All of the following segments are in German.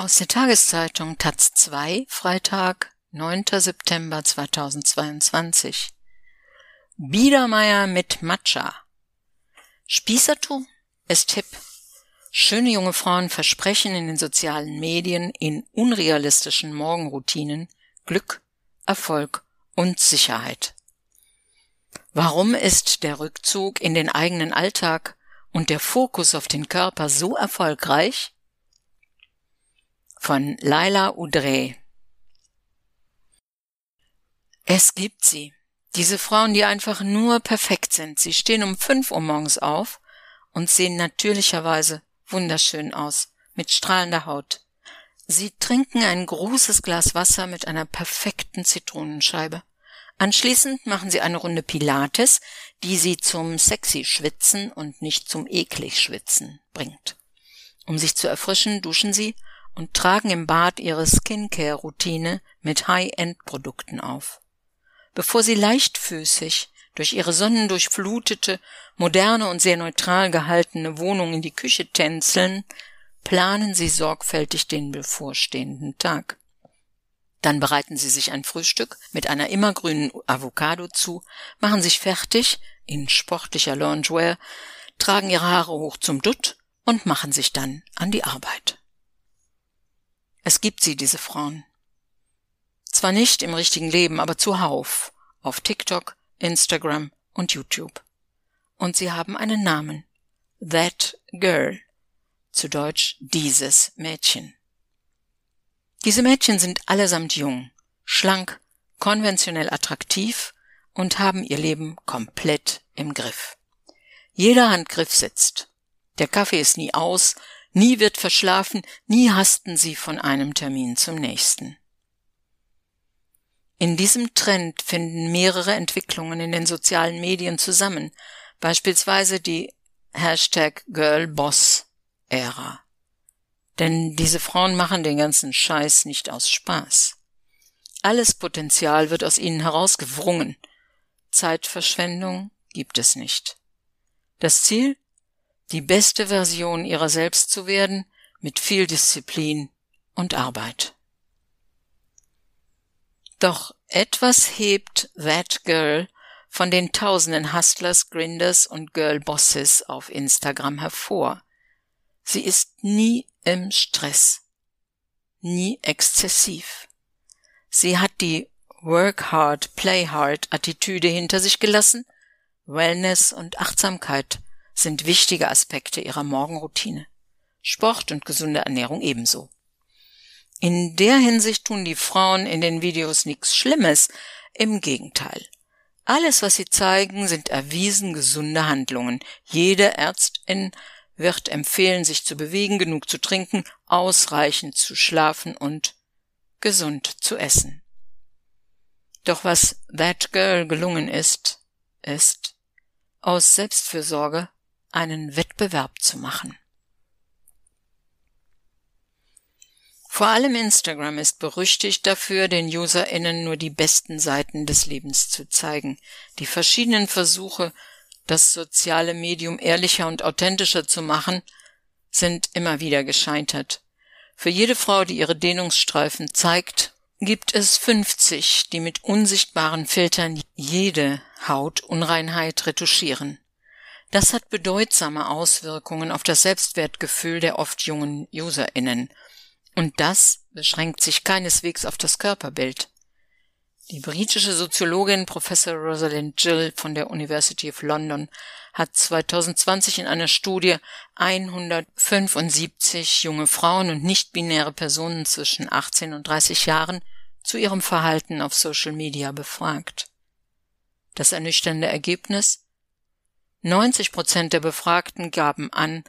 Aus der Tageszeitung Taz 2, Freitag, 9. September 2022. Biedermeier mit Matcha. Spießertum ist hip. Schöne junge Frauen versprechen in den sozialen Medien in unrealistischen Morgenroutinen Glück, Erfolg und Sicherheit. Warum ist der Rückzug in den eigenen Alltag und der Fokus auf den Körper so erfolgreich? Von Laila Udre Es gibt sie. Diese Frauen, die einfach nur perfekt sind. Sie stehen um fünf Uhr morgens auf und sehen natürlicherweise wunderschön aus, mit strahlender Haut. Sie trinken ein großes Glas Wasser mit einer perfekten Zitronenscheibe. Anschließend machen sie eine Runde Pilates, die sie zum sexy Schwitzen und nicht zum eklig Schwitzen bringt. Um sich zu erfrischen, duschen sie und tragen im Bad ihre Skincare-Routine mit High-End-Produkten auf. Bevor sie leichtfüßig durch ihre sonnendurchflutete, moderne und sehr neutral gehaltene Wohnung in die Küche tänzeln, planen sie sorgfältig den bevorstehenden Tag. Dann bereiten sie sich ein Frühstück mit einer immergrünen Avocado zu, machen sich fertig in sportlicher Loungewear, tragen ihre Haare hoch zum Dutt und machen sich dann an die Arbeit. Es gibt sie, diese Frauen. Zwar nicht im richtigen Leben, aber zuhauf. Auf TikTok, Instagram und YouTube. Und sie haben einen Namen. That Girl. Zu Deutsch dieses Mädchen. Diese Mädchen sind allesamt jung, schlank, konventionell attraktiv und haben ihr Leben komplett im Griff. Jeder Handgriff sitzt. Der Kaffee ist nie aus, nie wird verschlafen, nie hasten sie von einem Termin zum nächsten. In diesem Trend finden mehrere Entwicklungen in den sozialen Medien zusammen, beispielsweise die Hashtag Girlboss-Ära. Denn diese Frauen machen den ganzen Scheiß nicht aus Spaß. Alles Potenzial wird aus ihnen herausgewrungen. Zeitverschwendung gibt es nicht. Das Ziel? Die beste Version ihrer selbst zu werden, mit viel Disziplin und Arbeit. Doch etwas hebt That Girl von den tausenden Hustlers, Grinders und Girlbosses auf Instagram hervor. Sie ist nie im Stress, nie exzessiv. Sie hat die Work hard, play hard Attitüde hinter sich gelassen. Wellness und Achtsamkeit sind wichtige Aspekte ihrer Morgenroutine. Sport und gesunde Ernährung ebenso. In der Hinsicht tun die Frauen in den Videos nichts Schlimmes, im Gegenteil. Alles, was sie zeigen, sind erwiesen gesunde Handlungen. Jede Ärztin wird empfehlen, sich zu bewegen, genug zu trinken, ausreichend zu schlafen und gesund zu essen. Doch was That Girl gelungen ist, ist, aus Selbstfürsorge einen Wettbewerb zu machen. Vor allem Instagram ist berüchtigt dafür, den UserInnen nur die besten Seiten des Lebens zu zeigen. Die verschiedenen Versuche, das soziale Medium ehrlicher und authentischer zu machen, sind immer wieder gescheitert. Für jede Frau, die ihre Dehnungsstreifen zeigt, gibt es 50, die mit unsichtbaren Filtern jede Hautunreinheit retuschieren. Das hat bedeutsame Auswirkungen auf das Selbstwertgefühl der oft jungen UserInnen – und das beschränkt sich keineswegs auf das Körperbild. Die britische Soziologin Professor Rosalind Gill von der University of London hat 2020 in einer Studie 175 junge Frauen und nicht-binäre Personen zwischen 18 und 30 Jahren zu ihrem Verhalten auf Social Media befragt. Das ernüchternde Ergebnis? 90 Prozent der Befragten gaben an,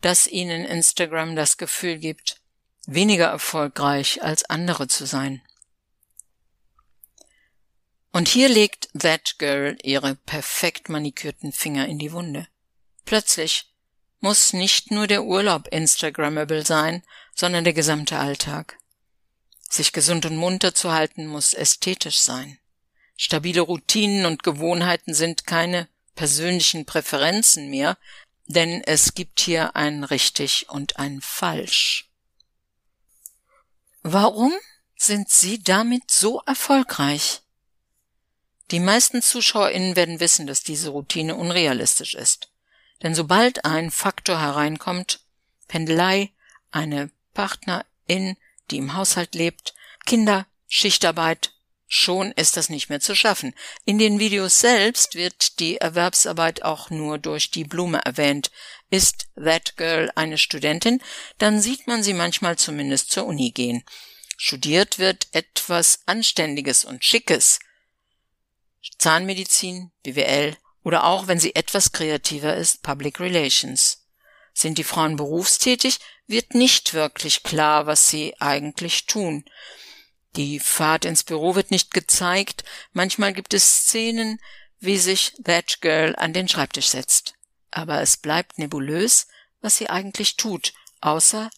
dass ihnen Instagram das Gefühl gibt, weniger erfolgreich als andere zu sein. Und hier legt That Girl ihre perfekt manikürten Finger in die Wunde. Plötzlich muss nicht nur der Urlaub Instagrammable sein, sondern der gesamte Alltag. Sich gesund und munter zu halten muss ästhetisch sein. Stabile Routinen und Gewohnheiten sind keine persönlichen Präferenzen mehr, denn es gibt hier ein richtig und ein falsch. Warum sind Sie damit so erfolgreich? Die meisten ZuschauerInnen werden wissen, dass diese Routine unrealistisch ist. Denn sobald ein Faktor hereinkommt, Pendelei, eine Partnerin, die im Haushalt lebt, Kinder, Schichtarbeit, schon ist das nicht mehr zu schaffen. In den Videos selbst wird die Erwerbsarbeit auch nur durch die Blume erwähnt. Ist that girl eine Studentin, dann sieht man sie manchmal zumindest zur Uni gehen. Studiert wird etwas Anständiges und Schickes. Zahnmedizin, BWL oder auch, wenn sie etwas kreativer ist, Public Relations. Sind die Frauen berufstätig, wird nicht wirklich klar, was sie eigentlich tun. Die Fahrt ins Büro wird nicht gezeigt, manchmal gibt es Szenen, wie sich That Girl an den Schreibtisch setzt. Aber es bleibt nebulös, was sie eigentlich tut, außer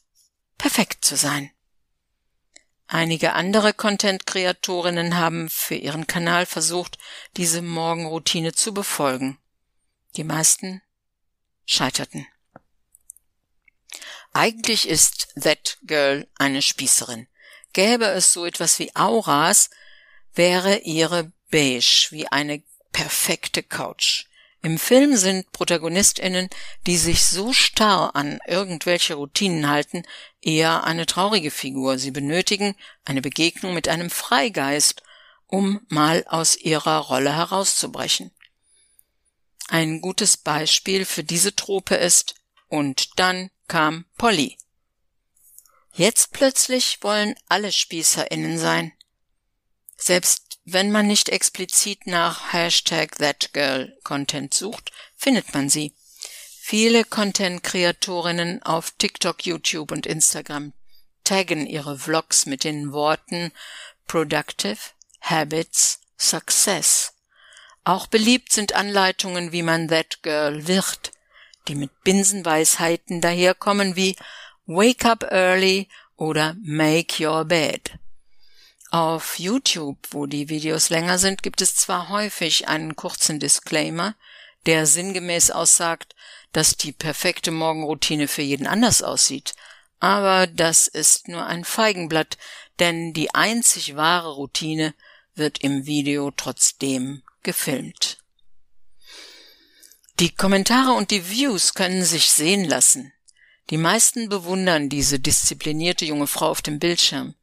perfekt zu sein. Einige andere Content-Kreatorinnen haben für ihren Kanal versucht, diese Morgenroutine zu befolgen. Die meisten scheiterten. Eigentlich ist That Girl eine Spießerin. Gäbe es so etwas wie Auras, wäre ihre beige wie eine perfekte Couch. Im Film sind Protagonistinnen, die sich so starr an irgendwelche Routinen halten, eher eine traurige Figur. Sie benötigen eine Begegnung mit einem Freigeist, um mal aus ihrer Rolle herauszubrechen. Ein gutes Beispiel für diese Trope ist Und dann kam Polly. Jetzt plötzlich wollen alle SpießerInnen sein. Selbst wenn man nicht explizit nach Hashtag ThatGirl-Content sucht, findet man sie. Viele Content-Kreatorinnen auf TikTok, YouTube und Instagram taggen ihre Vlogs mit den Worten Productive, Habits, Success. Auch beliebt sind Anleitungen, wie man That Girl wird, die mit Binsenweisheiten daherkommen wie Wake up early oder Make your bed. Auf YouTube, wo die Videos länger sind, gibt es zwar häufig einen kurzen Disclaimer, der sinngemäß aussagt, dass die perfekte Morgenroutine für jeden anders aussieht, aber das ist nur ein Feigenblatt, denn die einzig wahre Routine wird im Video trotzdem gefilmt. Die Kommentare und die Views können sich sehen lassen. Die meisten bewundern diese disziplinierte junge Frau auf dem Bildschirm.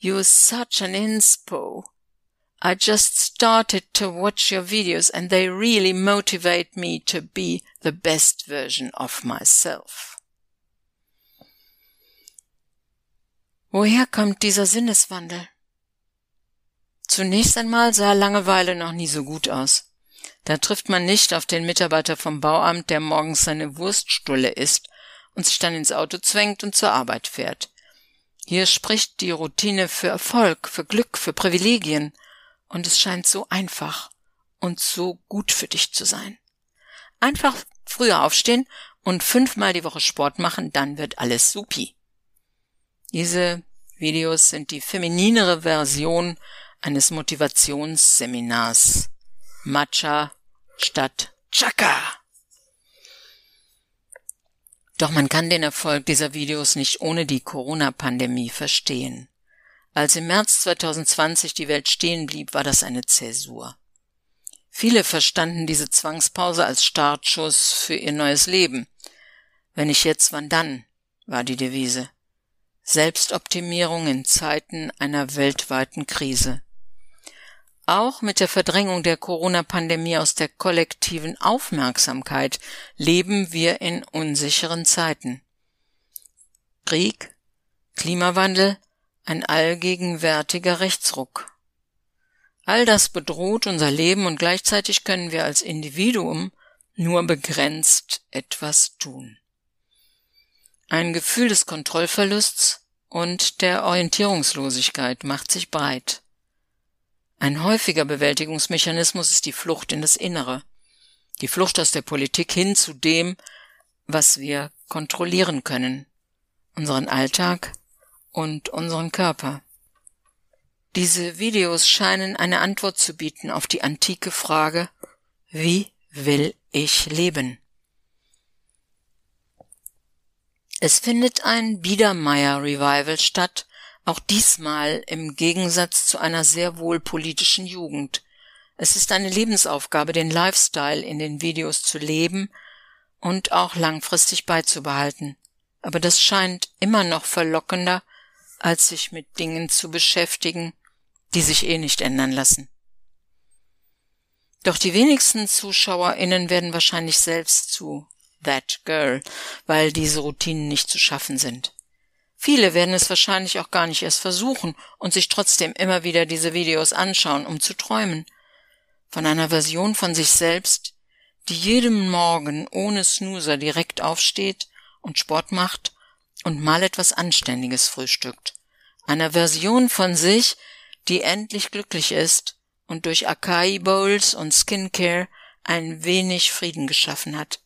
You're such an inspo. I just started to watch your videos and they really motivate me to be the best version of myself. Woher kommt dieser Sinneswandel? Zunächst einmal sah Langeweile noch nie so gut aus. Da trifft man nicht auf den Mitarbeiter vom Bauamt, der morgens seine Wurststulle isst und sich dann ins Auto zwängt und zur Arbeit fährt. Hier spricht die Routine für Erfolg, für Glück, für Privilegien, und es scheint so einfach und so gut für dich zu sein. Einfach früher aufstehen und fünfmal die Woche Sport machen, dann wird alles supi. Diese Videos sind die femininere Version eines Motivationsseminars. Matcha statt Chaka. Doch man kann den Erfolg dieser Videos nicht ohne die Corona-Pandemie verstehen. Als im März 2020 die Welt stehen blieb, war das eine Zäsur. Viele verstanden diese Zwangspause als Startschuss für ihr neues Leben. Wenn nicht jetzt, wann dann, war die Devise. Selbstoptimierung in Zeiten einer weltweiten Krise. Auch mit der Verdrängung der Corona-Pandemie aus der kollektiven Aufmerksamkeit leben wir in unsicheren Zeiten. Krieg, Klimawandel, ein allgegenwärtiger Rechtsruck. All das bedroht unser Leben und gleichzeitig können wir als Individuum nur begrenzt etwas tun. Ein Gefühl des Kontrollverlusts und der Orientierungslosigkeit macht sich breit. Ein häufiger Bewältigungsmechanismus ist die Flucht in das Innere, die Flucht aus der Politik hin zu dem, was wir kontrollieren können, unseren Alltag und unseren Körper. Diese Videos scheinen eine Antwort zu bieten auf die antike Frage, wie will ich leben? Es findet ein Biedermeier Revival statt, Auch diesmal im Gegensatz zu einer sehr wohl politischen Jugend. Es ist eine Lebensaufgabe, den Lifestyle in den Videos zu leben und auch langfristig beizubehalten. Aber das scheint immer noch verlockender, als sich mit Dingen zu beschäftigen, die sich eh nicht ändern lassen. Doch die wenigsten ZuschauerInnen werden wahrscheinlich selbst zu That Girl, weil diese Routinen nicht zu schaffen sind. Viele werden es wahrscheinlich auch gar nicht erst versuchen und sich trotzdem immer wieder diese Videos anschauen, um zu träumen. Von einer Version von sich selbst, die jedem Morgen ohne Snoozer direkt aufsteht und Sport macht und mal etwas Anständiges frühstückt. Einer Version von sich, die endlich glücklich ist und durch Acai Bowls und Skincare ein wenig Frieden geschaffen hat.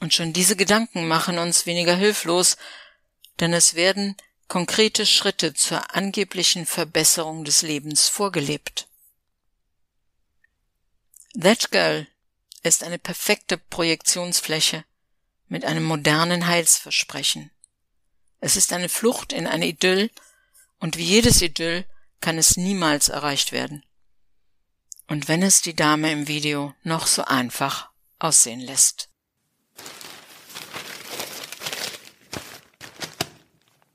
Und schon diese Gedanken machen uns weniger hilflos, denn es werden konkrete Schritte zur angeblichen Verbesserung des Lebens vorgelebt. That Girl ist eine perfekte Projektionsfläche mit einem modernen Heilsversprechen. Es ist eine Flucht in ein Idyll, und wie jedes Idyll kann es niemals erreicht werden. Und wenn es die Dame im Video noch so einfach aussehen lässt.